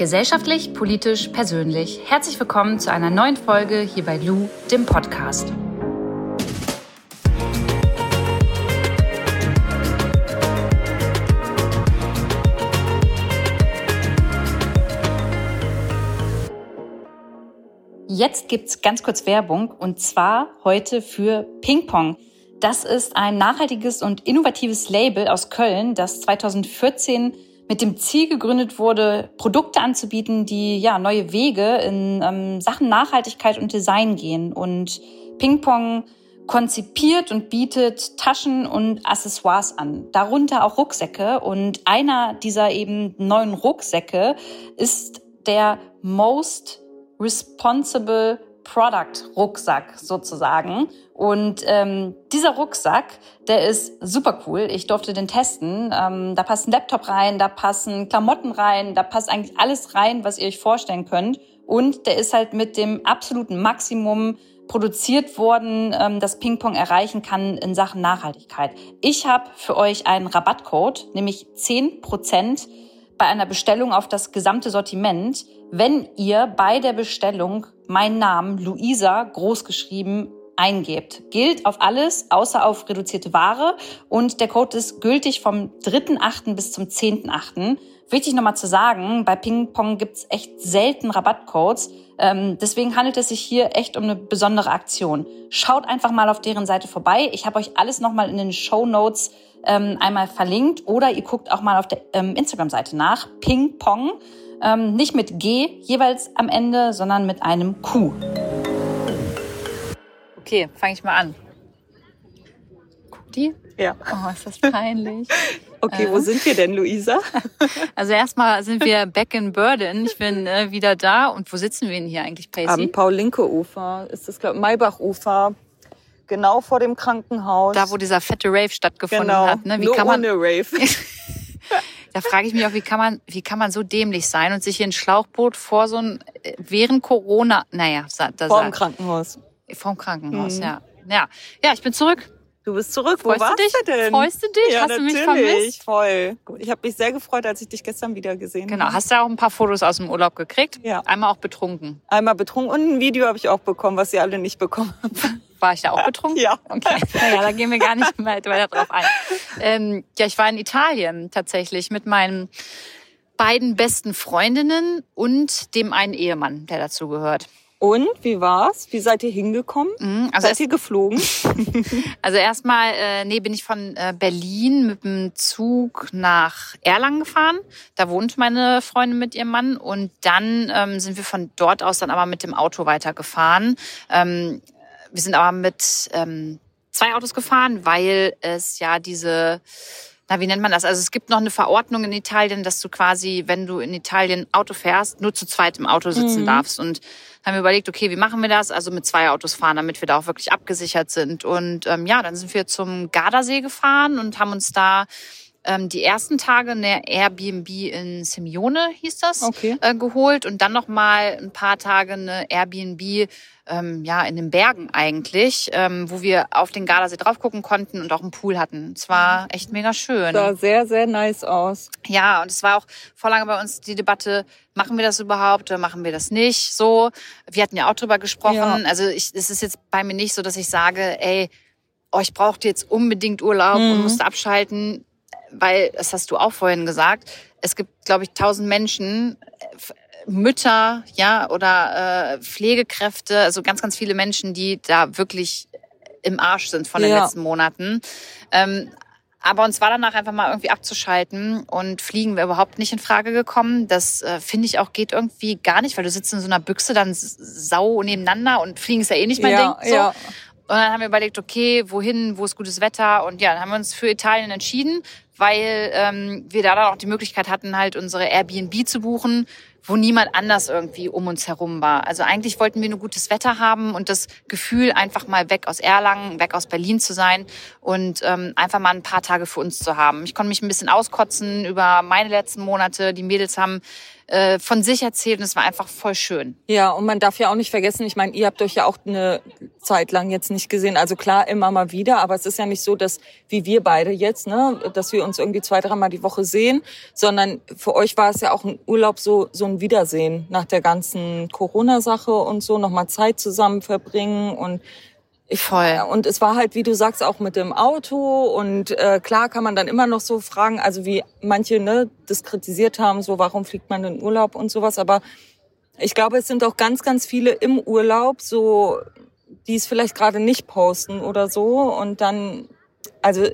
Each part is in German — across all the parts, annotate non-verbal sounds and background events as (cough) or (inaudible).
Gesellschaftlich, politisch, persönlich. Herzlich willkommen zu einer neuen Folge hier bei Lou, dem Podcast. Jetzt gibt's ganz kurz Werbung und zwar heute für Ping Pong. Das ist ein nachhaltiges und innovatives Label aus Köln, das 2014 mit dem Ziel gegründet wurde, Produkte anzubieten, die ja neue Wege in ähm, Sachen Nachhaltigkeit und Design gehen. Und Ping Pong konzipiert und bietet Taschen und Accessoires an, darunter auch Rucksäcke. Und einer dieser eben neuen Rucksäcke ist der Most Responsible Product Rucksack sozusagen. Und ähm, dieser Rucksack, der ist super cool. Ich durfte den testen. Ähm, da passt ein Laptop rein, da passen Klamotten rein, da passt eigentlich alles rein, was ihr euch vorstellen könnt. Und der ist halt mit dem absoluten Maximum produziert worden, ähm, das Ping-Pong erreichen kann in Sachen Nachhaltigkeit. Ich habe für euch einen Rabattcode, nämlich 10% bei einer Bestellung auf das gesamte Sortiment, wenn ihr bei der Bestellung meinen Namen Luisa großgeschrieben eingebt. Gilt auf alles, außer auf reduzierte Ware. Und der Code ist gültig vom 3.8. bis zum 10.8. Wichtig nochmal zu sagen, bei Ping Pong gibt's echt selten Rabattcodes. Ähm, deswegen handelt es sich hier echt um eine besondere Aktion. Schaut einfach mal auf deren Seite vorbei. Ich habe euch alles nochmal in den Show Notes ähm, einmal verlinkt. Oder ihr guckt auch mal auf der ähm, Instagram-Seite nach. Ping Pong. Ähm, nicht mit G jeweils am Ende, sondern mit einem Q. Okay, fange ich mal an. Guck die? Ja. Oh, ist das peinlich. (laughs) okay, äh. wo sind wir denn, Luisa? (laughs) also erstmal sind wir back in Burden. Ich bin äh, wieder da. Und wo sitzen wir denn hier eigentlich, Paisy? Am Paul-Linke-Ufer. Ist das, glaube Maybach-Ufer. Genau vor dem Krankenhaus. Da, wo dieser fette Rave stattgefunden genau. hat. Ne? Wie Nur kann man ohne Rave. (laughs) da frage ich mich auch, wie kann man, wie kann man so dämlich sein und sich hier ein Schlauchboot vor so ein, äh, während Corona, naja, da Vor dem Krankenhaus. Vom Krankenhaus, mhm. ja. Ja. Ja, ich bin zurück. Du bist zurück. Wo Freust warst du, dich? du denn? Freust du dich? Ja, Hast natürlich. du mich vermisst? Voll. Ich habe mich sehr gefreut, als ich dich gestern wieder gesehen genau. habe. Genau. Hast du auch ein paar Fotos aus dem Urlaub gekriegt? Ja. Einmal auch betrunken. Einmal betrunken und ein Video habe ich auch bekommen, was ihr alle nicht bekommen habt. (laughs) War ich da auch betrunken? Ja. Okay. Naja, da gehen wir gar nicht (laughs) weiter drauf ein. Ähm, ja, ich war in Italien tatsächlich mit meinen beiden besten Freundinnen und dem einen Ehemann, der dazu gehört. Und wie war's? Wie seid ihr hingekommen? Mhm, also seid ihr geflogen? (laughs) also erstmal, äh, nee, bin ich von äh, Berlin mit dem Zug nach Erlangen gefahren. Da wohnt meine Freundin mit ihrem Mann und dann ähm, sind wir von dort aus dann aber mit dem Auto weitergefahren. Ähm, wir sind aber mit ähm, zwei Autos gefahren, weil es ja diese na, wie nennt man das? Also es gibt noch eine Verordnung in Italien, dass du quasi, wenn du in Italien Auto fährst, nur zu zweit im Auto sitzen mhm. darfst. Und haben wir überlegt, okay, wie machen wir das? Also mit zwei Autos fahren, damit wir da auch wirklich abgesichert sind. Und ähm, ja, dann sind wir zum Gardasee gefahren und haben uns da ähm, die ersten Tage eine Airbnb in Simeone, hieß das, okay. äh, geholt und dann noch mal ein paar Tage eine Airbnb ähm, ja in den Bergen eigentlich, ähm, wo wir auf den Gardasee drauf gucken konnten und auch einen Pool hatten. Es war echt mega schön. Sah sehr sehr nice aus. Ja, und es war auch vor lange bei uns die Debatte, machen wir das überhaupt oder machen wir das nicht? So, wir hatten ja auch drüber gesprochen. Ja. Also ich, es ist jetzt bei mir nicht so, dass ich sage, ey, oh, ich brauche jetzt unbedingt Urlaub mhm. und musste abschalten weil, das hast du auch vorhin gesagt, es gibt, glaube ich, tausend Menschen, Mütter, ja, oder äh, Pflegekräfte, also ganz, ganz viele Menschen, die da wirklich im Arsch sind von den ja. letzten Monaten. Ähm, aber uns war danach einfach mal irgendwie abzuschalten und fliegen wir überhaupt nicht in Frage gekommen. Das äh, finde ich auch geht irgendwie gar nicht, weil du sitzt in so einer Büchse dann sau nebeneinander und fliegen ist ja eh nicht mein ja, Ding. So. Ja. Und dann haben wir überlegt, okay, wohin, wo ist gutes Wetter? Und ja, dann haben wir uns für Italien entschieden weil ähm, wir da dann auch die Möglichkeit hatten, halt unsere Airbnb zu buchen, wo niemand anders irgendwie um uns herum war. Also eigentlich wollten wir nur gutes Wetter haben und das Gefühl, einfach mal weg aus Erlangen, weg aus Berlin zu sein und ähm, einfach mal ein paar Tage für uns zu haben. Ich konnte mich ein bisschen auskotzen über meine letzten Monate. Die Mädels haben äh, von sich erzählt und es war einfach voll schön. Ja, und man darf ja auch nicht vergessen, ich meine, ihr habt euch ja auch eine Zeit lang jetzt nicht gesehen. Also klar, immer mal wieder, aber es ist ja nicht so, dass wie wir beide jetzt, ne, dass wir uns irgendwie zwei, dreimal die Woche sehen, sondern für euch war es ja auch ein Urlaub so, so ein Wiedersehen nach der ganzen Corona-Sache und so, nochmal Zeit zusammen verbringen und Voll. Und es war halt, wie du sagst, auch mit dem Auto. Und äh, klar kann man dann immer noch so fragen, also wie manche ne, das kritisiert haben, so warum fliegt man in Urlaub und sowas. Aber ich glaube, es sind auch ganz, ganz viele im Urlaub, so die es vielleicht gerade nicht posten oder so. Und dann, also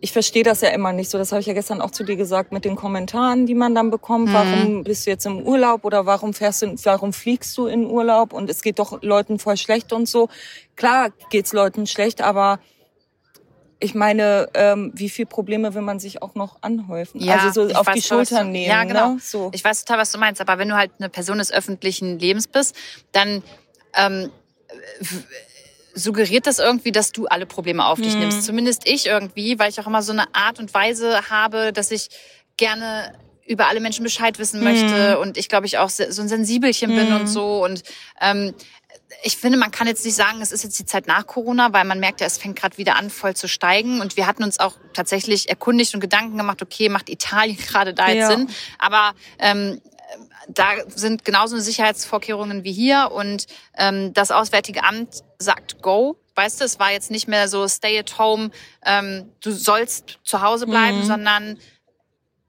ich verstehe das ja immer nicht so. Das habe ich ja gestern auch zu dir gesagt mit den Kommentaren, die man dann bekommt. Mhm. Warum bist du jetzt im Urlaub oder warum fährst du, warum fliegst du in Urlaub und es geht doch Leuten voll schlecht und so. Klar geht's Leuten schlecht, aber ich meine, ähm, wie viel Probleme will man sich auch noch anhäufen? Ja, also so auf die Schultern nehmen. Ja, genau. Ne? So. Ich weiß total, was du meinst. Aber wenn du halt eine Person des öffentlichen Lebens bist, dann ähm, suggeriert das irgendwie, dass du alle Probleme auf dich mhm. nimmst. Zumindest ich irgendwie, weil ich auch immer so eine Art und Weise habe, dass ich gerne über alle Menschen Bescheid wissen möchte mhm. und ich glaube ich auch so ein Sensibelchen mhm. bin und mhm. so und ähm, ich finde, man kann jetzt nicht sagen, es ist jetzt die Zeit nach Corona, weil man merkt ja, es fängt gerade wieder an, voll zu steigen. Und wir hatten uns auch tatsächlich erkundigt und Gedanken gemacht, okay, macht Italien (laughs) gerade da jetzt ja. Sinn? Aber ähm, da sind genauso Sicherheitsvorkehrungen wie hier und ähm, das Auswärtige Amt sagt Go. Weißt du, es war jetzt nicht mehr so Stay at Home, ähm, du sollst zu Hause bleiben, mhm. sondern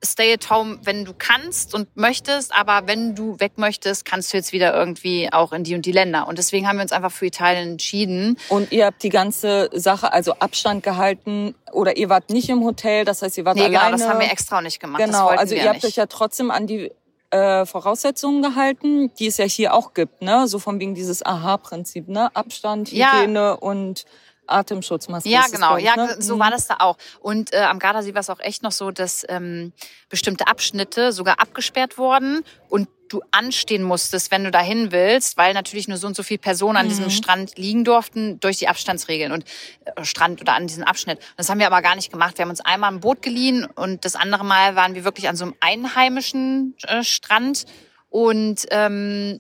Stay at Home, wenn du kannst und möchtest, aber wenn du weg möchtest, kannst du jetzt wieder irgendwie auch in die und die Länder. Und deswegen haben wir uns einfach für Italien entschieden. Und ihr habt die ganze Sache, also Abstand gehalten oder ihr wart nicht im Hotel, das heißt, ihr wart nee, alleine. Genau, das haben wir extra auch nicht gemacht. Genau, also ihr habt euch ja trotzdem an die äh, Voraussetzungen gehalten, die es ja hier auch gibt, ne? So von wegen dieses Aha-Prinzip, ne? Abstand, Hygiene ja. und Atemschutzmaske. Ja, genau. Ich, ja, ne? so mhm. war das da auch. Und äh, am Gardasee war es auch echt noch so, dass ähm, bestimmte Abschnitte sogar abgesperrt wurden und du anstehen musstest, wenn du dahin willst, weil natürlich nur so und so viele Personen an mhm. diesem Strand liegen durften durch die Abstandsregeln und äh, Strand oder an diesem Abschnitt. Das haben wir aber gar nicht gemacht. Wir haben uns einmal ein Boot geliehen und das andere Mal waren wir wirklich an so einem einheimischen äh, Strand und ähm,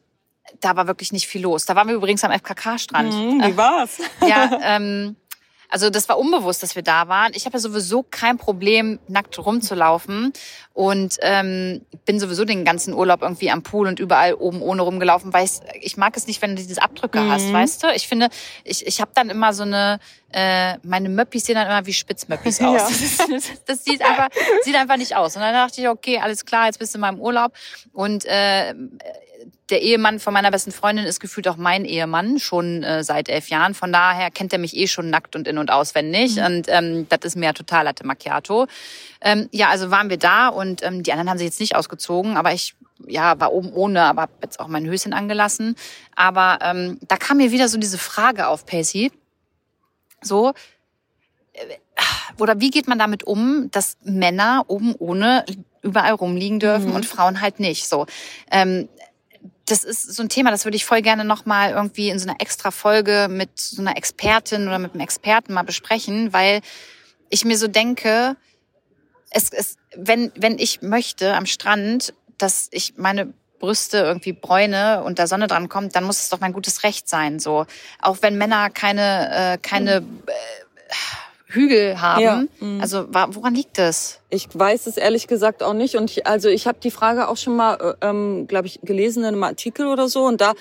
da war wirklich nicht viel los. Da waren wir übrigens am FKK-Strand. Mhm, wie war's? (laughs) ja, (laughs) ähm, also das war unbewusst, dass wir da waren. Ich habe ja sowieso kein Problem, nackt rumzulaufen und ähm, bin sowieso den ganzen Urlaub irgendwie am Pool und überall oben ohne rumgelaufen, weil ich, mag es nicht, wenn du diese Abdrücke mhm. hast, weißt du? Ich finde, ich, ich habe dann immer so eine, äh, meine Möppis sehen dann immer wie Spitzmöppis (laughs) aus. Ja. Das, das, sieht einfach, sieht einfach nicht aus. Und dann dachte ich, okay, alles klar, jetzt bist du in meinem Urlaub und äh, der Ehemann von meiner besten Freundin ist gefühlt auch mein Ehemann, schon äh, seit elf Jahren. Von daher kennt er mich eh schon nackt und in- und auswendig. Mhm. Und ähm, das ist mir total Latte Macchiato. Ähm, ja, also waren wir da und ähm, die anderen haben sich jetzt nicht ausgezogen, aber ich ja, war oben ohne, aber hab jetzt auch mein Höschen angelassen. Aber ähm, da kam mir wieder so diese Frage auf, Pacey. So, äh, oder wie geht man damit um, dass Männer oben ohne überall rumliegen dürfen mhm. und Frauen halt nicht? So, ähm, das ist so ein Thema, das würde ich voll gerne nochmal irgendwie in so einer extra Folge mit so einer Expertin oder mit einem Experten mal besprechen, weil ich mir so denke, es, es, wenn, wenn ich möchte am Strand, dass ich meine Brüste irgendwie bräune und da Sonne dran kommt, dann muss es doch mein gutes Recht sein. So, auch wenn Männer keine, äh, keine äh, Hügel haben. Ja. Mhm. Also woran liegt das? Ich weiß es ehrlich gesagt auch nicht. Und ich, also ich habe die Frage auch schon mal, äh, ähm, glaube ich, gelesen in einem Artikel oder so. Und da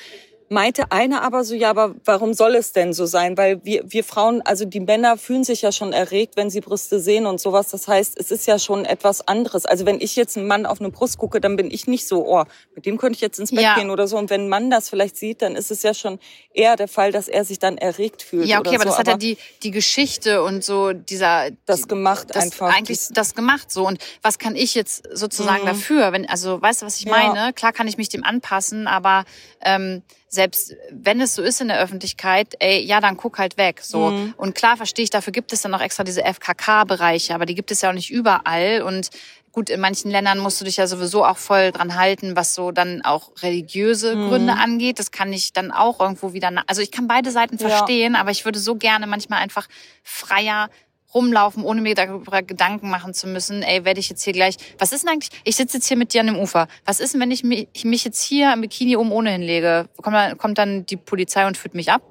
meinte eine aber so, ja, aber warum soll es denn so sein? Weil wir, wir Frauen, also die Männer fühlen sich ja schon erregt, wenn sie Brüste sehen und sowas. Das heißt, es ist ja schon etwas anderes. Also wenn ich jetzt einen Mann auf eine Brust gucke, dann bin ich nicht so, oh, mit dem könnte ich jetzt ins Bett ja. gehen oder so. Und wenn ein Mann das vielleicht sieht, dann ist es ja schon eher der Fall, dass er sich dann erregt fühlt. Ja, okay, aber so. das hat ja die, die Geschichte und so dieser... Das gemacht das, einfach. Eigentlich das gemacht so. Und was kann ich jetzt sozusagen mhm. dafür? Wenn, also weißt du, was ich meine? Ja. Klar kann ich mich dem anpassen, aber... Ähm, selbst wenn es so ist in der Öffentlichkeit, ey, ja, dann guck halt weg. So. Mhm. Und klar verstehe ich, dafür gibt es dann auch extra diese FKK-Bereiche, aber die gibt es ja auch nicht überall. Und gut, in manchen Ländern musst du dich ja sowieso auch voll dran halten, was so dann auch religiöse mhm. Gründe angeht. Das kann ich dann auch irgendwo wieder, also ich kann beide Seiten verstehen, ja. aber ich würde so gerne manchmal einfach freier rumlaufen, ohne mir darüber Gedanken machen zu müssen, ey, werde ich jetzt hier gleich, was ist denn eigentlich, ich sitze jetzt hier mit dir an dem Ufer, was ist denn, wenn ich mich jetzt hier im Bikini oben ohne hinlege? Kommt dann, kommt dann die Polizei und führt mich ab?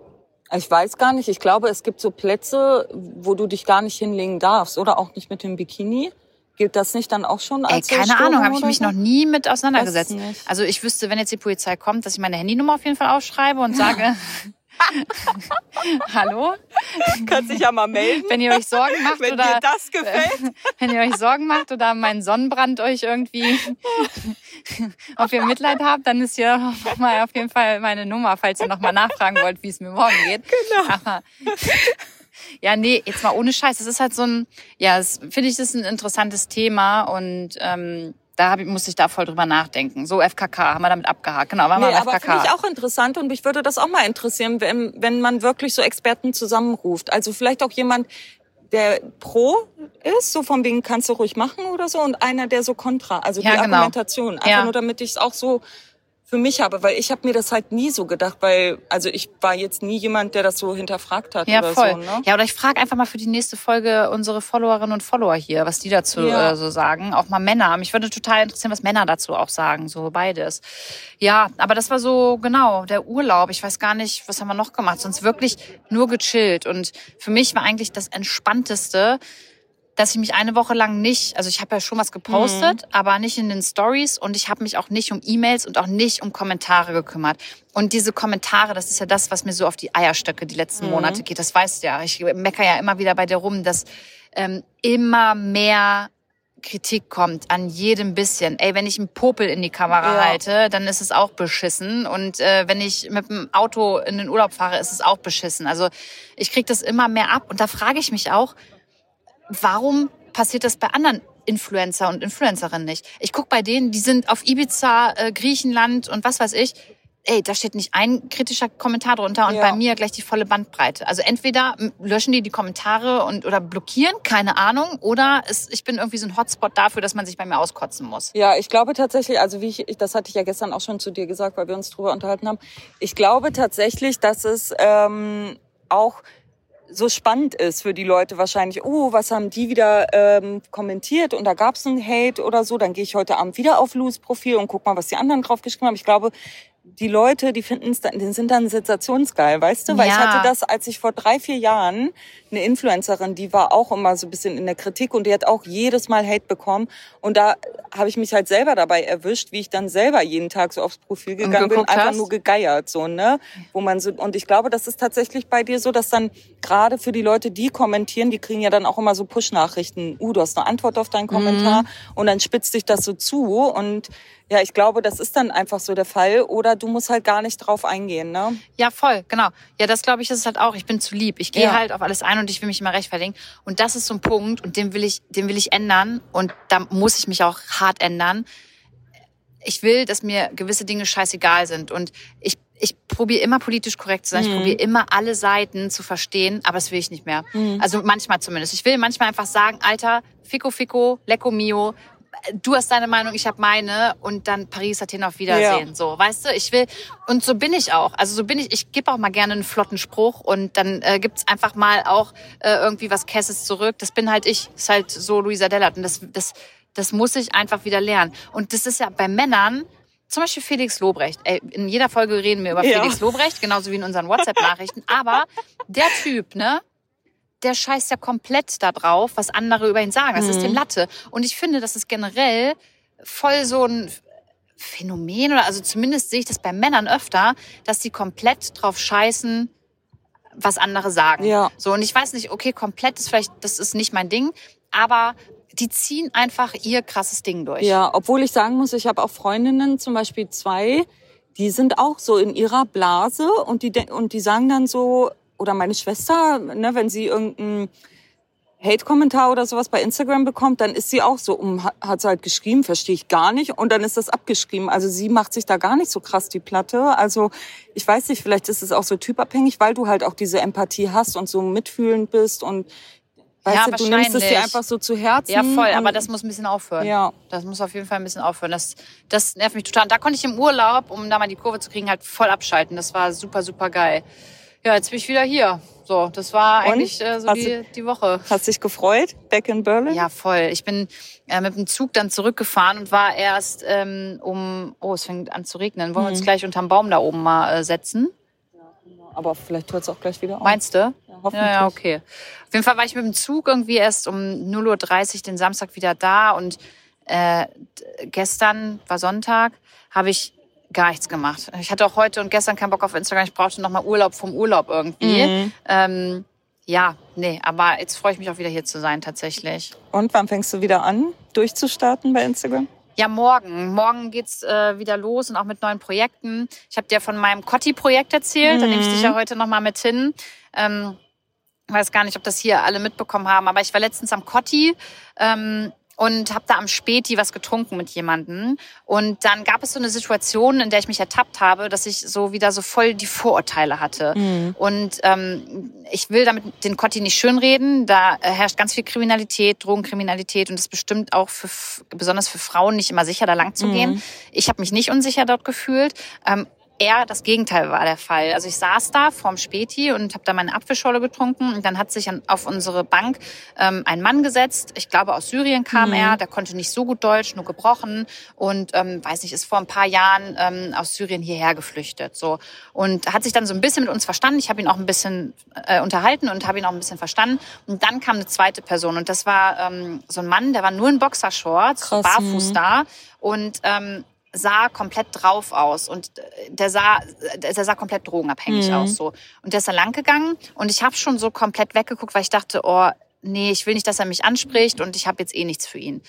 Ich weiß gar nicht. Ich glaube, es gibt so Plätze, wo du dich gar nicht hinlegen darfst oder auch nicht mit dem Bikini. Gilt das nicht dann auch schon als Ey, keine Störung Ahnung, habe ich mich so? noch nie mit auseinandergesetzt. Also ich wüsste, wenn jetzt die Polizei kommt, dass ich meine Handynummer auf jeden Fall aufschreibe und sage, (laughs) (laughs) hallo, Kannst dich ja mal melden, wenn ihr euch Sorgen macht wenn oder das gefällt. (laughs) wenn ihr euch Sorgen macht oder mein Sonnenbrand euch irgendwie, (laughs) ob ihr Mitleid habt, dann ist hier mal auf jeden Fall meine Nummer, falls ihr noch mal nachfragen wollt, wie es mir morgen geht. Genau. Aber, ja, nee, jetzt mal ohne Scheiß. Das ist halt so ein, ja, finde ich, das ist ein interessantes Thema und ähm, da hab ich, muss ich da voll drüber nachdenken. So FKK, haben wir damit abgehakt. Genau, waren wir Nee, beim aber FKK. finde ich auch interessant und mich würde das auch mal interessieren, wenn, wenn man wirklich so Experten zusammenruft. Also vielleicht auch jemand, der pro ist, so von wegen kannst du ruhig machen oder so, und einer, der so kontra, also Ja, die genau. Argumentation. Einfach Ja. nur, damit ich es auch so für mich habe, weil ich habe mir das halt nie so gedacht, weil also ich war jetzt nie jemand, der das so hinterfragt hat Ja, oder voll. so. Ne? Ja, oder ich frage einfach mal für die nächste Folge unsere Followerinnen und Follower hier, was die dazu Ja. äh, so sagen. Auch mal Männer. Mich würde total interessieren, was Männer dazu auch sagen. So beides. Ja, aber das war so, genau, der Urlaub. Ich weiß gar nicht, was haben wir noch gemacht. Sonst wirklich nur gechillt. Und für mich war eigentlich das Entspannteste, dass ich mich eine Woche lang nicht, also ich habe ja schon was gepostet, aber nicht in den Stories und ich habe mich auch nicht um E-Mails und auch nicht um Kommentare gekümmert. Und diese Kommentare, das ist ja das, was mir so auf die Eierstöcke die letzten Monate geht. Das weißt du ja. Ich mecker ja immer wieder bei dir rum, dass ähm, immer mehr Kritik kommt an jedem bisschen. Ey, wenn ich einen Popel in die Kamera Ja. halte, dann ist es auch beschissen. Und äh, wenn ich mit dem Auto in den Urlaub fahre, ist es auch beschissen. Also ich krieg das immer mehr ab. Und da frage ich mich auch, warum passiert das bei anderen Influencer und Influencerinnen nicht? Ich guck bei denen, die sind auf Ibiza, äh, Griechenland und was weiß ich. Ey, da steht nicht ein kritischer Kommentar drunter und Ja. bei mir gleich die volle Bandbreite. Also entweder löschen die die Kommentare und oder blockieren, keine Ahnung, oder es, ich bin irgendwie so ein Hotspot dafür, dass man sich bei mir auskotzen muss. Ja, ich glaube tatsächlich, also wie ich, ich- das hatte ich ja gestern auch schon zu dir gesagt, weil wir uns drüber unterhalten haben. Ich glaube tatsächlich, dass es ähm, auch so spannend ist für die Leute wahrscheinlich, oh, was haben die wieder ähm, kommentiert und da gab es einen Hate oder so, dann gehe ich heute Abend wieder auf Lou's Profil und guck mal, was die anderen drauf geschrieben haben. Ich glaube, die Leute, die finden es, dann- die sind dann sensationsgeil, weißt du? Weil ich Ja. hatte das, als ich vor drei, vier Jahren eine Influencerin, die war auch immer so ein bisschen in der Kritik und die hat auch jedes Mal Hate bekommen. Und da habe ich mich halt selber dabei erwischt, wie ich dann selber jeden Tag so aufs Profil gegangen bin, einfach hast? nur gegeiert, so, ne? Wo man so, und ich glaube, das ist tatsächlich bei dir so, dass dann gerade für die Leute, die kommentieren, die kriegen ja dann auch immer so Push-Nachrichten. Uh, du hast eine Antwort auf deinen Kommentar Mhm. und dann spitzt dich das so zu und ja, ich glaube, das ist dann einfach so der Fall. Oder du musst halt gar nicht drauf eingehen, ne? Ja, voll, genau. Ja, das glaube ich ist halt auch. Ich bin zu lieb. Ich gehe Ja. halt auf alles ein und ich will mich immer rechtfertigen. Und das ist so ein Punkt und den will ich, den will ich ändern und da muss ich mich auch hart ändern. Ich will, dass mir gewisse Dinge scheißegal sind und ich ich probiere immer politisch korrekt zu sein. Ich Mhm. probiere immer alle Seiten zu verstehen, aber das will ich nicht mehr. Also manchmal zumindest. Ich will manchmal einfach sagen, Alter, Fico Fico, Lecco Mio, du hast deine Meinung, ich habe meine und dann Paris, Athen auf Wiedersehen. Ja. So, weißt du, ich will und so bin ich auch. Also so bin ich. Ich gebe auch mal gerne einen flotten Spruch und dann äh, gibt's einfach mal auch äh, irgendwie was Kesses zurück. Das bin halt ich. Das ist halt so Luisa Dellert und das das das muss ich einfach wieder lernen. Und das ist ja bei Männern zum Beispiel Felix Lobrecht. Ey, in jeder Folge reden wir über Ja. Felix Lobrecht, genauso wie in unseren WhatsApp-Nachrichten. Aber der Typ, ne? Der scheißt ja komplett da drauf, was andere über ihn sagen. Das ist Mhm. dem Latte. Und ich finde, das ist generell voll so ein Phänomen, oder also zumindest sehe ich das bei Männern öfter, dass die komplett drauf scheißen, was andere sagen. Ja. So, und ich weiß nicht, okay, komplett ist vielleicht, das ist nicht mein Ding, aber die ziehen einfach ihr krasses Ding durch. Ja, obwohl ich sagen muss, ich habe auch Freundinnen, zum Beispiel zwei, die sind auch so in ihrer Blase und die, und die sagen dann so, oder meine Schwester, ne, wenn sie irgendeinen Hate-Kommentar oder sowas bei Instagram bekommt, dann ist sie auch so, um, hat- sie halt geschrieben, verstehe ich gar nicht, und dann ist das abgeschrieben. Also sie macht sich da gar nicht so krass die Platte. Also ich weiß nicht, vielleicht ist es auch so typabhängig, weil du halt auch diese Empathie hast und so mitfühlend bist und weißt Ja, du, du nimmst es dir wahrscheinlich. einfach so zu Herzen. Ja, voll, aber das muss ein bisschen aufhören. Ja. Das muss auf jeden Fall ein bisschen aufhören. Das, das nervt mich total. Und da konnte ich im Urlaub, um da mal die Kurve zu kriegen, halt voll abschalten. Das war super, super geil. Ja, jetzt bin ich wieder hier. So, das war eigentlich äh, so die, die Woche. Hast dich gefreut? Back in Berlin? Ja, voll. Ich bin äh, mit dem Zug dann zurückgefahren und war erst ähm, um, oh, es fängt an zu regnen. Wollen wir uns gleich unterm Baum da oben mal äh, setzen? Aber vielleicht hört es auch gleich wieder auf. Meinst du? Ja. hoffentlich. Ja, ja, okay. Auf jeden Fall war ich mit dem Zug irgendwie erst um 0.30 Uhr den Samstag wieder da und äh, gestern war Sonntag, habe ich gar nichts gemacht. Ich hatte auch heute und gestern keinen Bock auf Instagram. Ich brauchte noch mal Urlaub vom Urlaub irgendwie. Mhm. Ähm, ja, nee, aber jetzt freue ich mich auch wieder hier zu sein tatsächlich. Und wann fängst du wieder an, durchzustarten bei Instagram? Ja, morgen. Morgen geht's äh, wieder los und auch mit neuen Projekten. Ich habe dir von meinem Cotti-Projekt erzählt. Mhm. Da nehme ich dich ja heute noch mal mit hin. Ähm, weiß gar nicht, ob das hier alle mitbekommen haben, aber ich war letztens am Cotti. Ähm, und habe da am Späti was getrunken mit jemandem. Und dann gab es so eine Situation, in der ich mich ertappt habe, dass ich so wieder so voll die Vorurteile hatte. Mhm. Und ähm, ich will damit den Kotti nicht schönreden. Da herrscht ganz viel Kriminalität, Drogenkriminalität und es ist bestimmt auch für besonders für Frauen nicht immer sicher, da lang zu gehen. Mhm. Ich habe mich nicht unsicher dort gefühlt. Ähm, eher das Gegenteil war der Fall. Also ich saß da vorm Späti und habe da meine Apfelschorle getrunken und dann hat sich auf unsere Bank ähm, ein Mann gesetzt. Ich glaube aus Syrien kam mhm. er, der konnte nicht so gut Deutsch, nur gebrochen und ähm, weiß nicht, ist vor ein paar Jahren ähm, aus Syrien hierher geflüchtet. So und hat sich dann so ein bisschen mit uns verstanden. Ich habe ihn auch ein bisschen äh, unterhalten und habe ihn auch ein bisschen verstanden. Und dann kam eine zweite Person und das war ähm, so ein Mann, der war nur in Boxershorts, Krass, barfuß mhm. da und ähm, sah komplett drauf aus und äh, der sah, der sah komplett drogenabhängig mhm. aus so. Und der ist da lang gegangen und ich habe schon so komplett weggeguckt, weil ich dachte, oh nee, ich will nicht, dass er mich anspricht und ich habe jetzt eh nichts für ihn.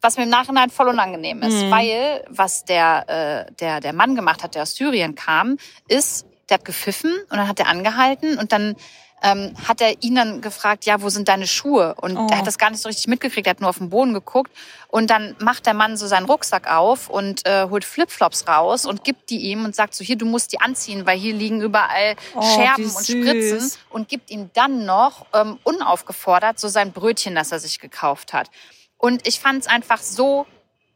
Was mir im Nachhinein voll unangenehm ist, mhm. weil was der, äh, der, der Mann gemacht hat, der aus Syrien kam, ist, der hat gepfiffen und dann hat er angehalten und dann ähm, hat er ihn dann gefragt, ja, wo sind deine Schuhe? Und oh. er hat das gar nicht so richtig mitgekriegt, er hat nur auf den Boden geguckt. Und dann macht der Mann so seinen Rucksack auf und äh, holt Flipflops raus und gibt die ihm und sagt so, hier, du musst die anziehen, weil hier liegen überall oh, Scherben und Spritzen. Und gibt ihm dann noch ähm, unaufgefordert so sein Brötchen, das er sich gekauft hat. Und ich fand es einfach so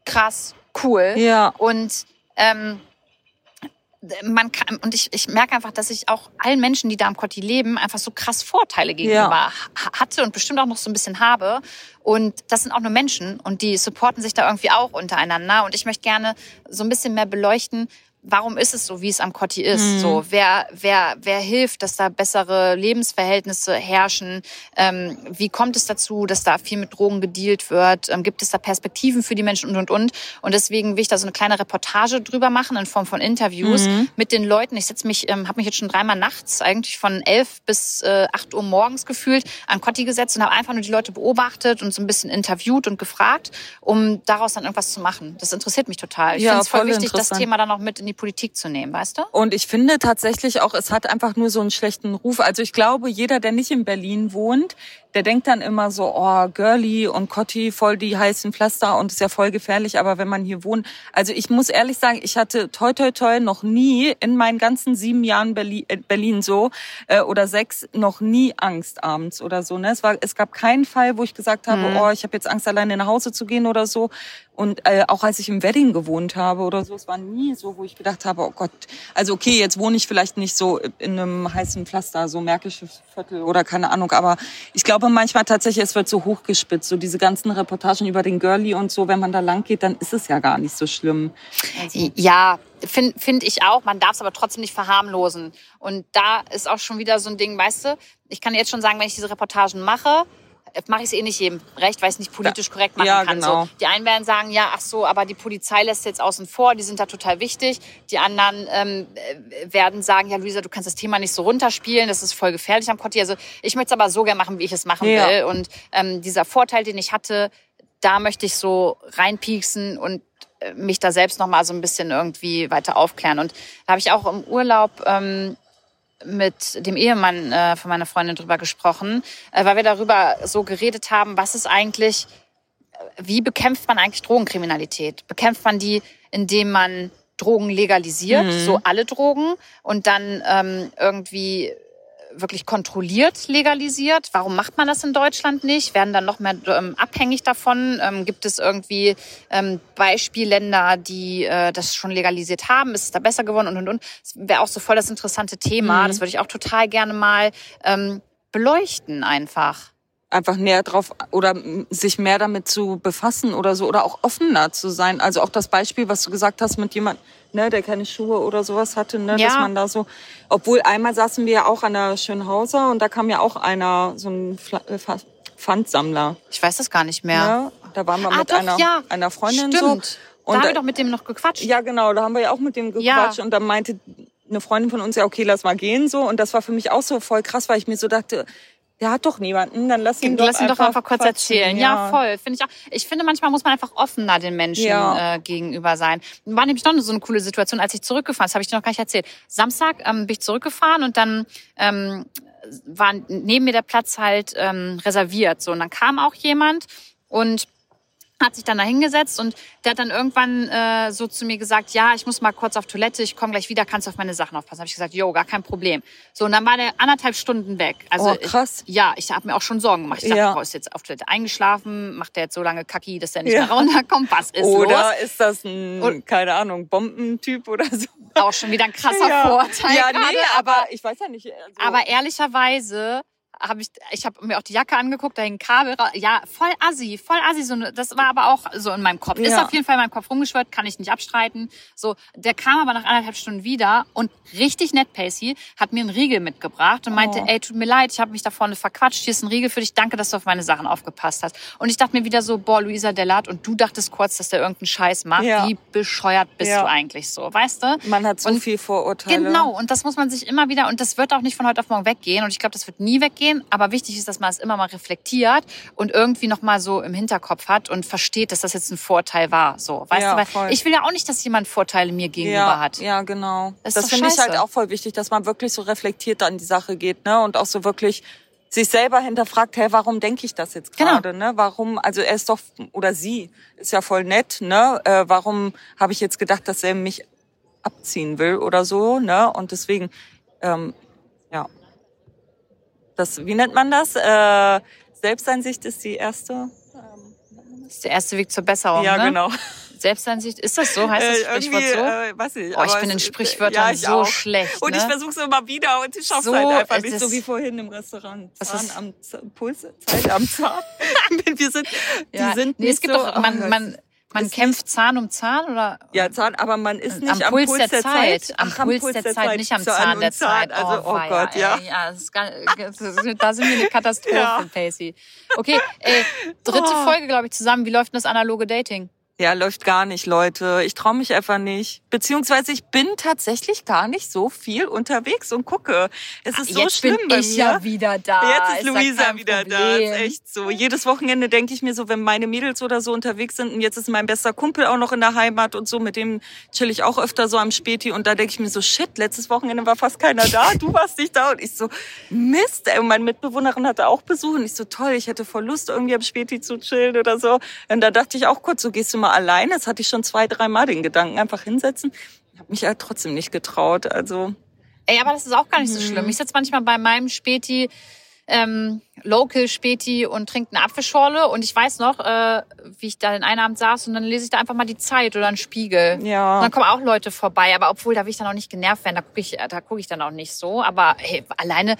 krass cool. Ja. Und ähm, man kann, und ich, ich merke einfach, dass ich auch allen Menschen, die da am Kotti leben, einfach so krass Vorteile gegenüber ja. hatte und bestimmt auch noch so ein bisschen habe. Und das sind auch nur Menschen und die supporten sich da irgendwie auch untereinander. Und ich möchte gerne so ein bisschen mehr beleuchten, warum ist es so, wie es am Kotti ist? Mhm. So, wer, wer, wer hilft, dass da bessere Lebensverhältnisse herrschen? Ähm, wie kommt es dazu, dass da viel mit Drogen gedealt wird? Ähm, gibt es da Perspektiven für die Menschen und und und? Und deswegen will ich da so eine kleine Reportage drüber machen in Form von Interviews mhm. mit den Leuten. Ich setze mich, ähm, habe mich jetzt schon dreimal nachts, eigentlich von elf bis äh, acht Uhr morgens gefühlt, an Kotti gesetzt und habe einfach nur die Leute beobachtet und so ein bisschen interviewt und gefragt, um daraus dann irgendwas zu machen. Das interessiert mich total. Ich ja, finde es voll wichtig, das Thema dann auch mit in die Politik zu nehmen, weißt du? Und ich finde tatsächlich auch, es hat einfach nur so einen schlechten Ruf. Also ich glaube, jeder, der nicht in Berlin wohnt, der denkt dann immer so, oh, Girly und Cotti, voll die heißen Pflaster und ist ja voll gefährlich. Aber wenn man hier wohnt, also ich muss ehrlich sagen, ich hatte toi toi toi noch nie in meinen ganzen sieben Jahren Berlin, äh, Berlin so äh, oder sechs noch nie Angst abends oder so. Ne? Es, war, es gab keinen Fall, wo ich gesagt habe, mhm. oh, ich habe jetzt Angst, alleine nach Hause zu gehen oder so. Und äh, auch als ich im Wedding gewohnt habe oder so, es war nie so, wo ich gedacht habe, oh Gott, also okay, jetzt wohne ich vielleicht nicht so in einem heißen Pflaster, so Märkisches Viertel oder keine Ahnung, aber ich glaube manchmal tatsächlich, es wird so hochgespitzt, so diese ganzen Reportagen über den Girlie und so, wenn man da lang geht, dann ist es ja gar nicht so schlimm. Also. Ja, finde find ich auch. Man darf es aber trotzdem nicht verharmlosen. Und da ist auch schon wieder so ein Ding, weißt du, ich kann jetzt schon sagen, wenn ich diese Reportagen mache, mache ich es eh nicht jedem recht, weil ich es nicht politisch korrekt machen ja, kann. Genau. So, die einen werden sagen, ja, ach so, aber die Polizei lässt jetzt außen vor, die sind da total wichtig. Die anderen ähm, äh, werden sagen, ja, Luisa, du kannst das Thema nicht so runterspielen, das ist voll gefährlich am Kotti. Also ich möchte es aber so gerne machen, wie ich es machen ja. will. Und ähm, dieser Vorteil, den ich hatte, da möchte ich so reinpieksen und äh, mich da selbst noch mal so ein bisschen irgendwie weiter aufklären. Und da habe ich auch im Urlaub ähm, mit dem Ehemann äh, von meiner Freundin drüber gesprochen, äh, weil wir darüber so geredet haben, was ist eigentlich, äh, wie bekämpft man eigentlich Drogenkriminalität? Bekämpft man die, indem man Drogen legalisiert, mhm. so alle Drogen, und dann ähm, irgendwie wirklich kontrolliert legalisiert. Warum macht man das in Deutschland nicht? Werden dann noch mehr ähm, abhängig davon? Ähm, gibt es irgendwie ähm, Beispielländer, die äh, das schon legalisiert haben? Ist es da besser geworden und und und? Das wäre auch so voll das interessante Thema. Mhm. Das würde ich auch total gerne mal ähm, beleuchten einfach. einfach näher drauf oder sich mehr damit zu befassen oder so oder auch offener zu sein. Also auch das Beispiel, was du gesagt hast mit jemand, ne, der keine Schuhe oder sowas hatte, ne, Ja. dass man da so, obwohl einmal saßen wir ja auch an der Schönhauser und da kam ja auch einer, so ein Fla- äh, Fa- Pfandsammler. Ich weiß das gar nicht mehr. Ne? Da waren wir Ah, mit doch, einer, ja. einer Freundin Stimmt. so. da haben wir doch mit dem noch gequatscht. Ja, genau, da haben wir ja auch mit dem Ja. gequatscht und dann meinte eine Freundin von uns ja, okay, lass mal gehen so und das war für mich auch so voll krass, weil ich mir so dachte, der hat doch niemanden, dann lass ihn doch Lass ihn doch einfach kurz erzählen. Ja, voll. Finde ich auch. Ich finde, manchmal muss man einfach offener den Menschen Ja. äh, gegenüber sein. War nämlich noch so eine coole Situation, als ich zurückgefahren, das habe ich dir noch gar nicht erzählt. Samstag ähm, bin ich zurückgefahren und dann ähm, war neben mir der Platz halt ähm, reserviert. So, und dann kam auch jemand und hat sich dann da hingesetzt und der hat dann irgendwann äh, so zu mir gesagt, ja, ich muss mal kurz auf Toilette, ich komme gleich wieder, kannst du auf meine Sachen aufpassen? Habe ich gesagt, jo, gar kein Problem. So, und dann war der anderthalb Stunden weg. Also Oh, krass. Ich, ja, ich habe mir auch schon Sorgen gemacht. Ich dachte, Ja. Ist jetzt auf Toilette eingeschlafen, macht der jetzt so lange Kacki, dass der nicht Ja. mehr runterkommt. Was ist Oder los? ist das ein, Und- keine Ahnung, Bombentyp oder so? Auch schon wieder ein krasser ja. Vorteil Ja, gerade, nee, aber ich weiß ja nicht. Also, Aber ehrlicherweise habe ich, ich habe mir auch die Jacke angeguckt, da hing Kabel. Ja, voll assi, voll assi. So, eine- das war aber auch so in meinem Kopf. Ist Ja. auf jeden Fall in meinem Kopf rumgeschwört, kann ich nicht abstreiten. So, der kam aber nach anderthalb Stunden wieder und richtig nett, Pacey, hat mir einen Riegel mitgebracht und meinte, Oh. ey, tut mir leid, ich habe mich da vorne verquatscht, hier ist ein Riegel für dich, danke, dass du auf meine Sachen aufgepasst hast. Und ich dachte mir wieder so, boah, Luisa Dellert, und du dachtest kurz, dass der irgendeinen Scheiß macht. Ja. Wie bescheuert bist Ja. du eigentlich so, weißt du? man hat so Und viel Vorurteile. Genau, und das muss man sich immer wieder, und das wird auch nicht von heute auf morgen weggehen, und ich glaube, das wird nie weggehen, aber wichtig ist, dass man es immer mal reflektiert und irgendwie nochmal so im Hinterkopf hat und versteht, dass das jetzt ein Vorteil war. So, weißt Ja, du, weil voll. ich will ja auch nicht, dass jemand Vorteile mir gegenüber ja, hat. Ja, genau. Das Das, finde ich halt auch voll wichtig, dass man wirklich so reflektiert an die Sache geht, ne? Und auch so wirklich sich selber hinterfragt, hey, warum denke ich das jetzt Genau. gerade, ne? Warum, also er ist doch, oder sie ist ja voll nett, ne? Äh, warum habe ich jetzt gedacht, dass er mich abziehen will oder so, ne? Und deswegen, ähm. Das, wie nennt man das? Äh, Selbsteinsicht ist die erste. Das ist der erste Weg zur Besserung. ja, ne? genau. Selbsteinsicht, ist das so? Heißt das Äh, Sprichwort irgendwie, so? Äh, weiß ich, Oh, ich bin in ist- Sprichwörtern ja, ich so auch. schlecht. Und ne? ich versuche es immer wieder und ich schaffe So, es halt einfach nicht, so wie vorhin im Restaurant. Was Zahn ist- am Z Puls, Zeit am Zahn. (laughs) (laughs) Wir sind, ja. die sind nee, nicht es gibt so, doch, oh, man, das man, man kämpft Zahn um Zahn oder? ja, Zahn, aber man ist nicht am, am, Puls, der, Zeit. Am Ach, Puls der Zeit, nicht am Zahn, und der Zeit. Also, oh, weia, Gott, ja. Ey, ja ist gar, da sind wir eine (laughs) Katastrophe, Ja. Pacey. Okay, ey, dritte Oh. Folge, glaube ich, zusammen. Wie läuft denn das analoge Dating? Ja, läuft gar nicht, Leute. Ich traue mich einfach nicht. Beziehungsweise ich bin tatsächlich gar nicht so viel unterwegs und gucke. Es ist so Jetzt schlimm bin bei ich mir. ja wieder da. Jetzt ist da Luisa wieder da. Problem. Ist echt so. Jedes Wochenende denke ich mir so, wenn meine Mädels oder so unterwegs sind und jetzt ist mein bester Kumpel auch noch in der Heimat und so, mit dem chill ich auch öfter so am Späti und da denke ich mir so, shit, letztes Wochenende war fast keiner da, du warst nicht da und ich so, Mist, ey. Und meine Mitbewohnerin hatte auch Besuch und ich so, toll, ich hätte voll Lust irgendwie am Späti zu chillen oder so. Und da dachte ich auch kurz, so gehst du mal alleine. Das hatte ich schon zwei, drei Mal den Gedanken, einfach hinsetzen. Hab mich halt trotzdem nicht getraut. Also, Ey, aber das ist auch gar nicht so Mhm. schlimm. Ich sitze manchmal bei meinem Späti, ähm, Local Späti und trinke eine Apfelschorle und ich weiß noch, äh, wie ich da den einen Abend saß und dann lese ich da einfach mal die Zeit oder einen Spiegel. Ja. Und dann kommen auch Leute vorbei, aber obwohl, da will ich dann auch nicht genervt werden, da gucke ich, da gucke ich dann auch nicht so. Aber hey, alleine,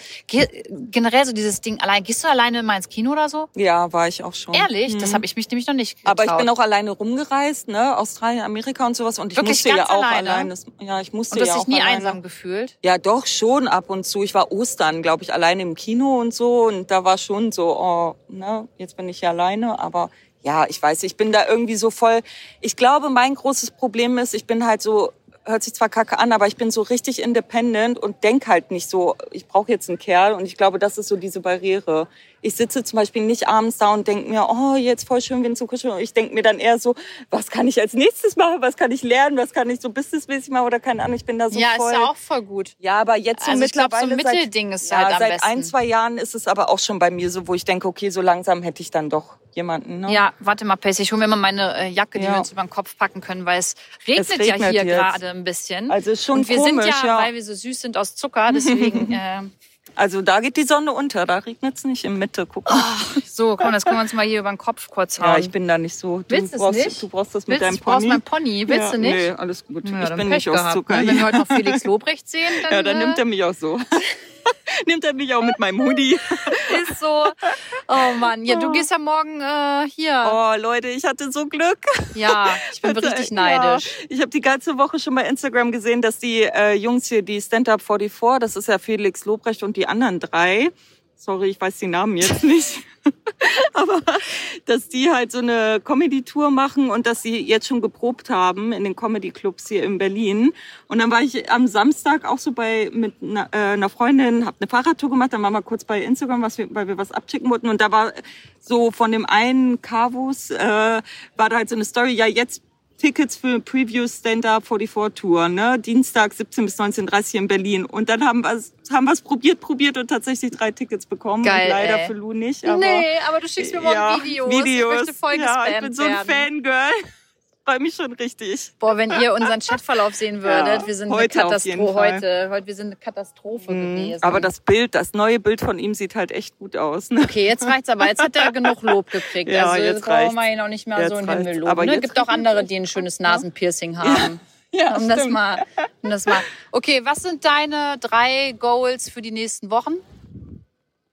generell so dieses Ding, allein, gehst du alleine mal ins Kino oder so? ja, war ich auch schon. Ehrlich? Das Mhm. habe ich mich nämlich noch nicht getraut. Aber ich bin auch alleine rumgereist, ne? Australien, Amerika und sowas. Und ich Wirklich musste ja auch alleine? alleine. Ja, ich musste Und du ja hast dich nie alleine. einsam gefühlt? Ja, doch schon ab und zu. Ich war Ostern, glaube ich, alleine im Kino und so. Und da war schon so, oh, ne, jetzt bin ich hier alleine. Aber ja, ich weiß, ich bin da irgendwie so voll. Ich glaube, mein großes Problem ist, ich bin halt so, hört sich zwar kacke an, aber ich bin so richtig independent und denk halt nicht so, ich brauche jetzt einen Kerl. Und ich glaube, das ist so diese Barriere. Ich sitze zum Beispiel nicht abends da und denk mir, oh, jetzt voll schön, wenn zu kuscheln. Ich denk mir dann eher so, was kann ich als nächstes machen? Was kann ich lernen? Was kann ich so businessmäßig machen? Oder keine Ahnung, ich bin da so ja, voll. ist ja auch voll gut. Ja, aber jetzt so Also ich glaub, so ein mittlerweile Mittelding ist ja, halt am seit besten. ein, zwei Jahren ist es aber auch schon bei mir so, wo ich denke, okay, so langsam hätte ich dann doch jemanden. Ne? Ja, warte mal, Pace, ich hole mir mal meine äh, Jacke, die Ja. wir uns über den Kopf packen können, weil es regnet, Es ja regnet hier jetzt. gerade ein bisschen. Also ist schon Und wir komisch, sind ja, ja. weil wir so süß sind aus Zucker, deswegen (laughs) äh, Also da geht die Sonne unter, da regnet es nicht in Mitte. Guck mal. so, komm, das können wir uns mal hier über den Kopf kurz hauen. ja, ich bin da nicht so. Du Willst brauchst, nicht? Du brauchst das mit Willst, deinem du brauchst Pony. mein Pony, willst ja, du nicht? Nee, alles gut. Ja, ich bin Pech nicht aus gehabt, Zucker. Ne? Wenn wir (laughs) heute noch Felix Lobrecht sehen, dann, ja, dann äh, nimmt er mich auch so. (laughs) (laughs) nimmt er mich auch mit meinem Hoodie. (laughs) Ist so. Oh Mann, ja, du gehst ja morgen äh, hier. Oh Leute, ich hatte so Glück. Ja, ich bin (laughs) richtig neidisch. Ja, ich habe die ganze Woche schon bei Instagram gesehen, dass die äh, Jungs hier, die Stand Up 44, das ist ja Felix Lobrecht und die anderen drei, sorry, ich weiß die Namen jetzt nicht. (laughs) Aber dass die halt so eine Comedy-Tour machen und dass sie jetzt schon geprobt haben in den Comedy-Clubs hier in Berlin. Und dann war ich am Samstag auch so bei mit einer, äh, einer Freundin, habe eine Fahrradtour gemacht, dann waren wir kurz bei Instagram, was wir, weil wir was abchecken wollten. Und da war so von dem einen Carvus, äh, war da halt so eine Story, ja jetzt Tickets für Preview Stand-Up 44 Tour, ne? Dienstag 17 bis 19.30 in Berlin. Und dann haben wir es haben wir's probiert, probiert und tatsächlich drei Tickets bekommen. Geil, und leider ey. für Lou nicht. Aber, nee, aber du schickst mir morgen ja, Videos. Videos. Ich möchte voll ja, ich bin so ein werden. Fangirl. Freue mich schon richtig. Boah, wenn ihr unseren Chatverlauf sehen (laughs) würdet, Ja, wir sind heute eine Katastrophe. Heute, heute, wir sind eine Katastrophe gewesen. Aber das Bild, das neue Bild von ihm sieht halt echt gut aus. Ne? Okay, jetzt reicht's aber. Jetzt hat er genug Lob gekriegt. (laughs) Ja, also jetzt brauchen wir ihn auch nicht mehr Jetzt so in den. Himmel Aber loben. Ne? jetzt Gibt auch er andere, die ein schönes (laughs) ne? Nasenpiercing haben. Ja, um, das mal, um das mal. Okay, was sind deine drei Goals für die nächsten Wochen?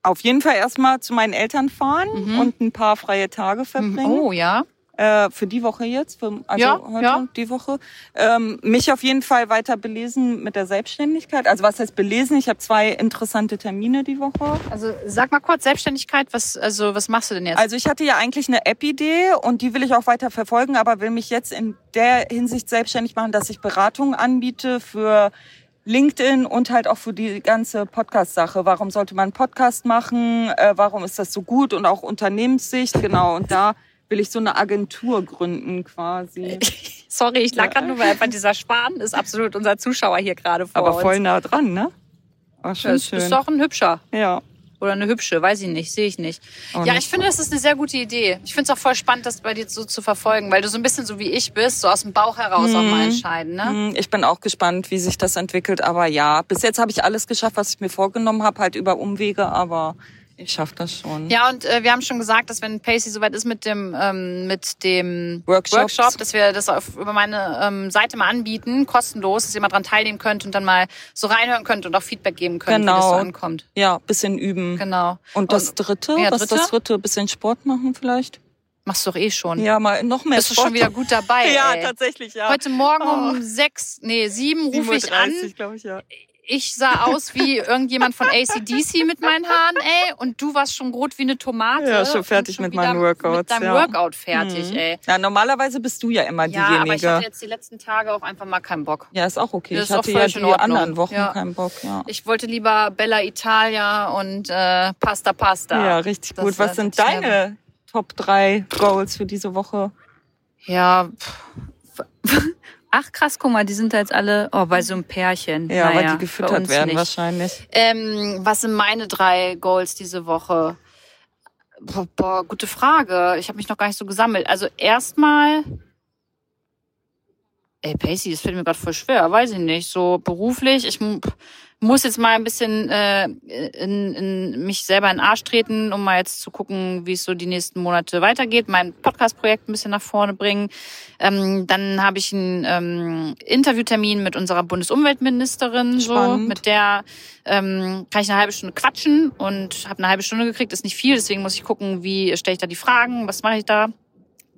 Auf jeden Fall erstmal zu meinen Eltern fahren und ein paar freie Tage verbringen. Oh ja. Äh, für die Woche jetzt, für, also Ja, heute, ja. die Woche. Ähm, mich auf jeden Fall weiter belesen mit der Selbstständigkeit. Also was heißt belesen? Ich habe zwei interessante Termine die Woche. Also sag mal kurz Selbstständigkeit. Was also was machst du denn jetzt? Also ich hatte ja eigentlich eine App-Idee und die will ich auch weiter verfolgen, aber will mich jetzt in der Hinsicht selbstständig machen, dass ich Beratungen anbiete für LinkedIn und halt auch für die ganze Podcast-Sache. Warum sollte man einen Podcast machen? Äh, warum ist das so gut? Und auch Unternehmenssicht, genau. Und da will ich so eine Agentur gründen quasi. (laughs) Sorry, ich lag gerade nur, weil einfach dieser Spahn ist absolut unser Zuschauer hier gerade vor Aber uns. voll nah dran, ne? War schon Das schön. ist doch ein hübscher. ja. Oder eine hübsche, weiß ich nicht, sehe ich nicht. Auch ja, nicht. ich finde, das ist eine sehr gute Idee. Ich finde es auch voll spannend, das bei dir so zu verfolgen, weil du so ein bisschen so wie ich bist, so aus dem Bauch heraus auch mal entscheiden, ne? Hm, Ich bin auch gespannt, wie sich das entwickelt. Aber ja, bis jetzt habe ich alles geschafft, was ich mir vorgenommen habe, halt über Umwege. Aber ich schaffe das schon. Ja, und äh, wir haben schon gesagt, dass wenn Pacey soweit ist mit dem ähm, mit dem Workshops. Workshop, dass wir das auf, über meine ähm, Seite mal anbieten, kostenlos, dass ihr mal dran teilnehmen könnt und dann mal so reinhören könnt und auch Feedback geben könnt, wie das so Genau. ankommt. Ja, bisschen üben. Genau. Und das dritte, ja, was dritte? das dritte? Bisschen Sport machen vielleicht? machst du doch eh schon. Ja, mal noch mehr Bist du Sport. schon wieder gut dabei, (laughs) Ja, ey. tatsächlich, ja. Heute Morgen Oh. um sechs, nee, sieben rufe ich an. 37, glaube ich, ja. Ich sah aus wie irgendjemand von ACDC mit meinen Haaren, ey. Und du warst schon rot wie eine Tomate. Ja, schon fertig mit meinen Workouts, Mit deinem ja. Workout fertig, Mhm. ey. Ja, normalerweise bist du ja immer Ja, aber ich diejenige. hatte jetzt die letzten Tage auch einfach mal keinen Bock. ja, ist auch okay. Das ich hatte ja die anderen Wochen Ja. keinen Bock, ja. Ich wollte lieber Bella Italia und äh, Pasta Pasta. Ja, richtig Das, gut. Was sind deine Top 3 Goals für diese Woche? Ja. pff. Ach krass, guck mal, die sind da jetzt alle oh, bei so einem Pärchen. Ja, naja, weil die gefüttert werden nicht. wahrscheinlich. Ähm, was sind meine drei Goals diese Woche? Boah, boah gute Frage. Ich habe mich noch gar nicht so gesammelt. Also erstmal. Ey, Pacey, das fällt mir gerade voll schwer. Weiß ich nicht. So beruflich. Ich mu- muss jetzt mal ein bisschen äh, in, in mich selber in den Arsch treten, um mal jetzt zu gucken, wie es so die nächsten Monate weitergeht. Mein Podcast-Projekt ein bisschen nach vorne bringen. Ähm, dann habe ich einen ähm, Interviewtermin mit unserer Bundesumweltministerin. So, Spannend. mit der ähm, kann ich eine halbe Stunde quatschen und habe eine halbe Stunde gekriegt. Ist nicht viel, deswegen muss ich gucken, wie stelle ich da die Fragen, was mache ich da.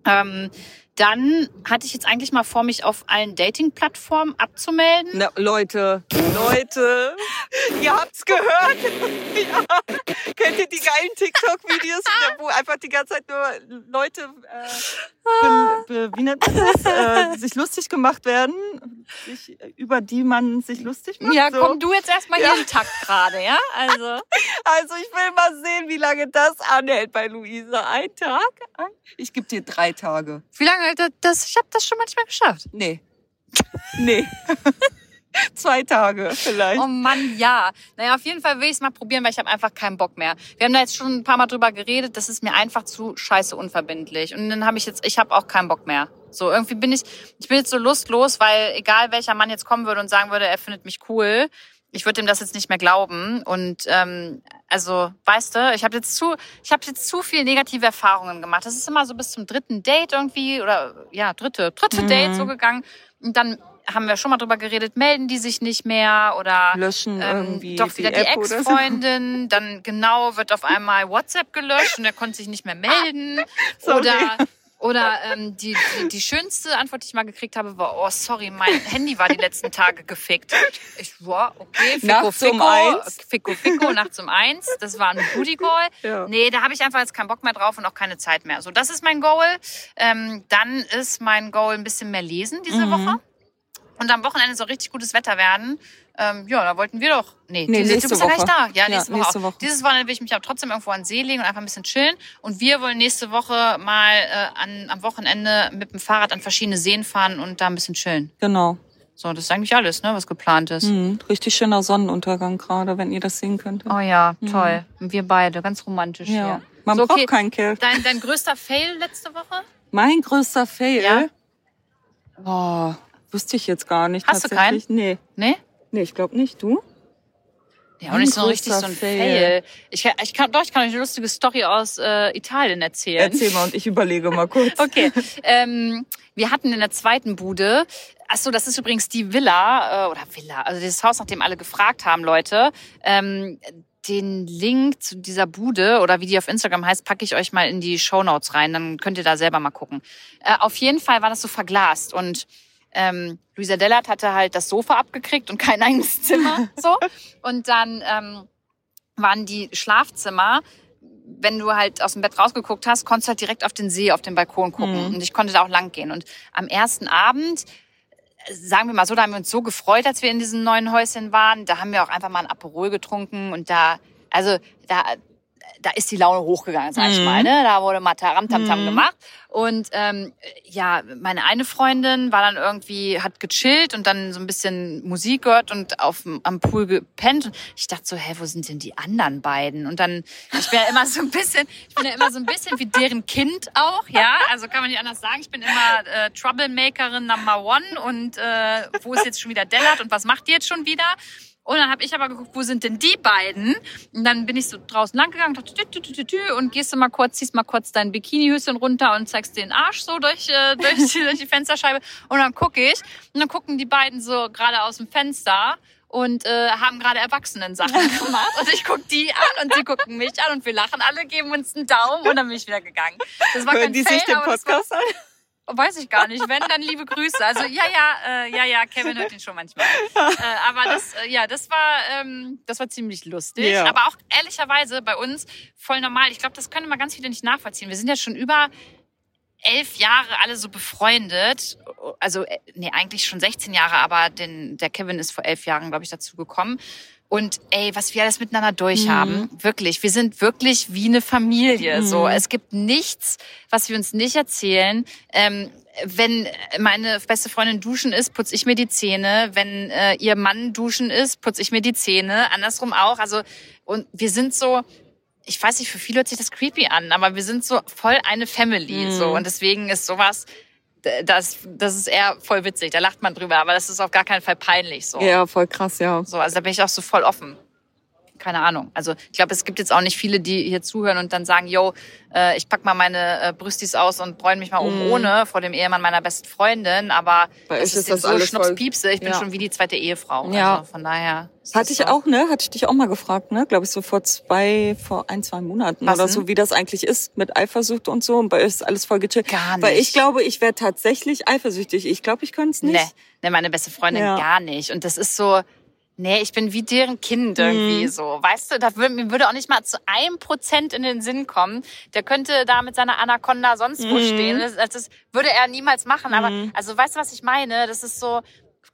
Ähm, dann hatte ich jetzt eigentlich mal vor, mich auf allen Dating-Plattformen abzumelden. Na, Leute, Leute, (laughs) ihr habt's gehört. (laughs) ja. Kennt ihr die geilen TikTok-Videos, wo einfach die ganze Zeit nur Leute, äh, be, be, wie nennt man das, äh, (laughs) sich lustig gemacht werden, sich, über die man sich lustig macht? Ja, so. komm du jetzt erstmal Ja. hier im Takt gerade, ja? Also. Also ich will mal sehen, wie lange das anhält bei Luisa. Ein Tag? Ich gebe dir drei Tage. Wie lange das, das ich habe das schon manchmal geschafft. Nee. Nee. (laughs) Zwei Tage vielleicht. Oh Mann, ja. Naja, auf jeden Fall will ich es mal probieren, weil ich habe einfach keinen Bock mehr. Wir haben da jetzt schon ein paar Mal drüber geredet, das ist mir einfach zu scheiße unverbindlich. Und dann habe ich jetzt, ich habe auch keinen Bock mehr. So, irgendwie bin ich, ich bin jetzt so lustlos, weil egal welcher Mann jetzt kommen würde und sagen würde, er findet mich cool, ich würde ihm das jetzt nicht mehr glauben. Und ähm, also, weißt du, ich habe jetzt zu, ich habe jetzt zu viel negative Erfahrungen gemacht. Das ist immer so bis zum dritten Date irgendwie oder ja dritte, dritte Mhm. Date so gegangen. Und dann haben wir schon mal drüber geredet, melden die sich nicht mehr oder Löschen irgendwie ähm, doch wieder die, die so. Ex-Freundin. Dann genau wird auf einmal WhatsApp gelöscht und er konnte sich nicht mehr melden. (laughs) Sorry. Oder oder ähm, die, die, die schönste Antwort, die ich mal gekriegt habe, war, oh sorry, mein Handy war die letzten Tage gefickt. Ich, wow, okay, Fico, Nachts um Fico, eins. Fico, Fico, nachts um eins. Das war ein Booty Call. Ja. Nee, da habe ich einfach jetzt keinen Bock mehr drauf und auch keine Zeit mehr. So, das ist mein Goal. Ähm, dann ist mein Goal ein bisschen mehr lesen diese Mhm. Woche. Und am Wochenende soll richtig gutes Wetter werden. Ähm, ja, da wollten wir doch. Nee, Nee, diese, du bist ja gar nicht Woche. da. Ja, nächste, Ja, Woche, nächste auch. Woche. Dieses Wochenende will ich mich aber trotzdem irgendwo an den See legen und einfach ein bisschen chillen. Und wir wollen nächste Woche mal äh, an, am Wochenende mit dem Fahrrad an verschiedene Seen fahren und da ein bisschen chillen. Genau. So, das ist eigentlich alles, ne, was geplant ist. Mhm. Richtig schöner Sonnenuntergang gerade, wenn ihr das sehen könntet. Oh ja, toll. Und wir beide, ganz romantisch Mhm. ja. hier. Man so, braucht keinen Kerl. Dein, dein größter Fail letzte Woche? Mein größter Fail. Ja. Oh, wüsste ich jetzt gar nicht. Hast du tatsächlich. Nee. Nee? Nee, ich glaube nicht. Du? Ja, auch nicht so richtig so ein Fail. Fail. Ich, kann- ich kann, doch, ich kann euch eine lustige Story aus äh, Italien erzählen. Erzähl mal und ich überlege mal kurz. (laughs) Okay. ähm, wir hatten in der zweiten Bude, ach so, das ist übrigens die Villa, äh, oder Villa, also dieses Haus, nach dem alle gefragt haben, Leute. Ähm, den Link zu dieser Bude oder wie die auf Instagram heißt, packe ich euch mal in die Shownotes rein, dann könnt ihr da selber mal gucken. Äh, auf jeden Fall war das so verglast und ähm, Luisa Dellert hatte halt das Sofa abgekriegt und kein (laughs) eigenes Zimmer. so. Und dann ähm, waren die Schlafzimmer, wenn du halt aus dem Bett rausgeguckt hast, konntest du halt direkt auf den See, auf den Balkon gucken. Mhm. Und ich konnte da auch lang gehen. Und am ersten Abend, sagen wir mal so, da haben wir uns so gefreut, als wir in diesem neuen Häuschen waren. Da haben wir auch einfach mal ein Aperol getrunken und da, also da, da ist die Laune hochgegangen, sag ich Mhm. mal. Ne? Da wurde mal Taram Tam Tam Mhm. gemacht. Und ähm, ja, meine eine Freundin war dann irgendwie, hat gechillt und dann so ein bisschen Musik gehört und auf, am Pool gepennt. Und ich dachte so, hä, wo sind denn die anderen beiden? Und dann, ich bin ja immer so ein bisschen, ich bin ja immer so ein bisschen wie deren Kind auch, ja. Also kann man nicht anders sagen. Ich bin immer äh, Troublemakerin Number One und äh, wo ist jetzt schon wieder Dellert und was macht die jetzt schon wieder? Und dann habe ich aber geguckt, wo sind denn die beiden? Und dann bin ich so draußen lang gegangen, dachte, tü, tü, tü, und gehst du mal kurz, ziehst mal kurz dein Bikinihöschen runter und zeigst den Arsch so durch, äh, (laughs) durch, die, durch die Fensterscheibe. Und dann gucke ich und dann gucken die beiden so gerade aus dem Fenster und äh, haben gerade Erwachsenen-Sachen (laughs) gemacht. Und ich guck die an und sie gucken mich an und wir lachen alle, geben uns einen Daumen und dann bin ich wieder gegangen. Das war Hören kein die Fail, sich den Podcast an? Weiß ich gar nicht. Wenn, dann liebe Grüße. Also ja, ja, äh, ja, ja, Kevin hört ihn schon manchmal. Äh, aber das, äh, ja, das war, ähm, das war ziemlich lustig. Ja. Aber auch ehrlicherweise bei uns voll normal. Ich glaube, das können immer ganz viele nicht nachvollziehen. Wir sind ja schon über elf Jahre alle so befreundet. Also, äh, nee, eigentlich schon 16 Jahre, aber den, der Kevin ist vor elf Jahren, glaube ich, dazu gekommen. Und ey, was wir alles miteinander durchhaben, wirklich, wir sind wirklich wie eine Familie. So, es gibt nichts, was wir uns nicht erzählen. Ähm, wenn meine beste Freundin duschen ist, putze ich mir die Zähne. Wenn äh, ihr Mann duschen ist, putze ich mir die Zähne. Andersrum auch. Also und wir sind so, ich weiß nicht, für viele hört sich das creepy an, aber wir sind so voll eine Family. So und deswegen ist sowas, das, das ist eher voll witzig. Da lacht man drüber, aber das ist auf gar keinen Fall peinlich. So. Ja, voll krass, ja. So, also da bin ich auch so voll offen. Keine Ahnung. Also ich glaube, es gibt jetzt auch nicht viele, die hier zuhören und dann sagen, yo, äh, ich pack mal meine äh, Brüstis aus und bräune mich mal um ohne vor dem Ehemann meiner besten Freundin. Aber. Bei das ist dem das so Schnupspiepse. Ich bin Ja. schon wie die zweite Ehefrau. Ja. Also von daher. ist Hatte ich so. auch, ne? Hatte ich dich auch mal gefragt, ne? Glaube ich so vor zwei, vor ein, zwei Monaten Was oder denn? so, wie das eigentlich ist mit Eifersucht und so. Und bei euch ist alles voll gechillt. Gar Weil ich nicht. glaube, ich wäre tatsächlich eifersüchtig. Ich glaube, ich könnte es nicht. Nee, nee, meine beste Freundin Ja. gar nicht. Und das ist so, nee, ich bin wie deren Kind irgendwie Mhm. so. Weißt du, da würde, mir würde auch nicht mal zu einem Prozent in den Sinn kommen. Der könnte da mit seiner Anaconda sonst wo Mhm. stehen. Das, das würde er niemals machen. Aber, also weißt du, was ich meine? Das ist so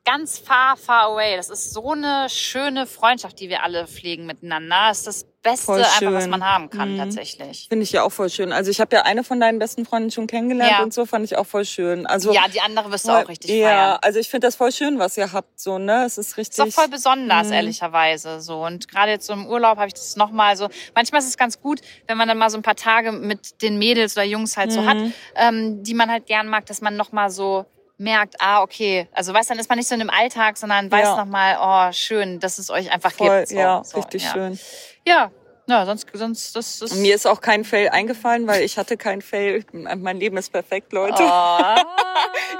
ganz far, far away. Das ist so eine schöne Freundschaft, die wir alle pflegen miteinander. Das ist das Beste einfach, was man haben kann, Mhm. tatsächlich. Finde ich ja auch voll schön. Also ich habe ja eine von deinen besten Freundinnen schon kennengelernt Ja. und so fand ich auch voll schön. Also Ja, die andere wirst du auch richtig Ja, feiern. also ich finde das voll schön, was ihr habt, so ne. Es ist richtig. ist auch voll besonders, Mhm. ehrlicherweise. So. Und gerade jetzt so im Urlaub habe ich das nochmal so. Manchmal ist es ganz gut, wenn man dann mal so ein paar Tage mit den Mädels oder Jungs halt so hat, Mhm. ähm, die man halt gern mag, dass man nochmal so merkt, ah, okay. Also weißt dann ist man nicht so in dem Alltag, sondern weiß Ja. nochmal, oh, schön, dass es euch einfach voll, gibt. So, ja, so, richtig ja. schön. Ja. Ja, sonst, sonst, das ist. Mir ist auch kein Fail eingefallen, weil ich hatte kein Fail. Mein Leben ist perfekt, Leute. oh.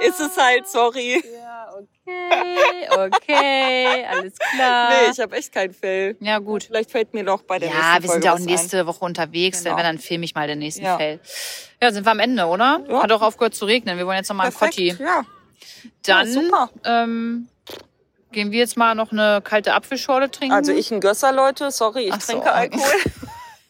(laughs) Ist es halt, sorry. Ja, okay. Okay, alles klar. Nee, ich habe echt kein Fell. Ja, gut. Vielleicht fällt mir noch bei der nächsten Ja, wir sind Folge ja auch nächste Woche unterwegs. Genau. Wenn dann filme ich mal den nächsten Ja. Fail. Ja, sind wir am Ende, oder? Ja. Hat auch aufgehört zu regnen. Wir wollen jetzt noch mal ein. einen Kotti. Ja. Dann Ja, ähm, gehen wir jetzt mal noch eine kalte Apfelschorle trinken. Also ich ein Gösser, Leute. Sorry, ich Ach so. trinke Alkohol. (laughs)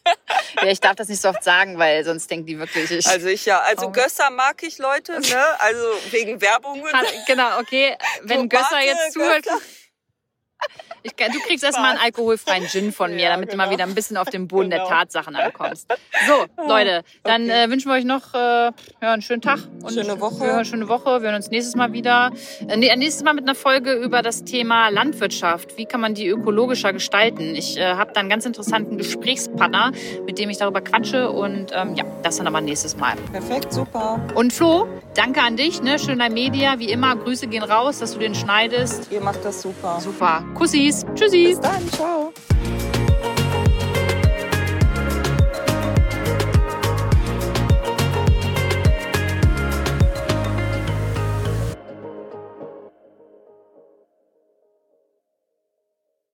(laughs) ja, ich darf das nicht so oft sagen, weil sonst denkt die wirklich, ich. Also ich ja. Also Oh. Gösser mag ich, Leute. Ne? Also wegen Werbungen. Hat- genau, okay. Wenn So, Gösser jetzt zuhört. Gösser. Ich, du kriegst erstmal einen alkoholfreien Gin von mir, Ja, damit du mal genau. wieder ein bisschen auf dem Boden der Genau. Tatsachen ankommst. (laughs) So, Leute, dann Okay. äh, wünschen wir euch noch äh, ja, einen schönen Tag. Und Schöne Woche. Wir hören schöne Woche. Wir hören uns nächstes Mal wieder. Äh, nächstes Mal mit einer Folge über das Thema Landwirtschaft. Wie kann man die ökologischer gestalten? Ich äh, habe da einen ganz interessanten Gesprächspartner, mit dem ich darüber quatsche. Und ähm, ja, das dann aber nächstes Mal. Perfekt, super. Und Flo, danke an dich, ne? Schöner Media. Wie immer, Grüße gehen raus, dass du den schneidest. Ihr macht das super. Super. Kussis. Tschüssi. Bis dann, ciao.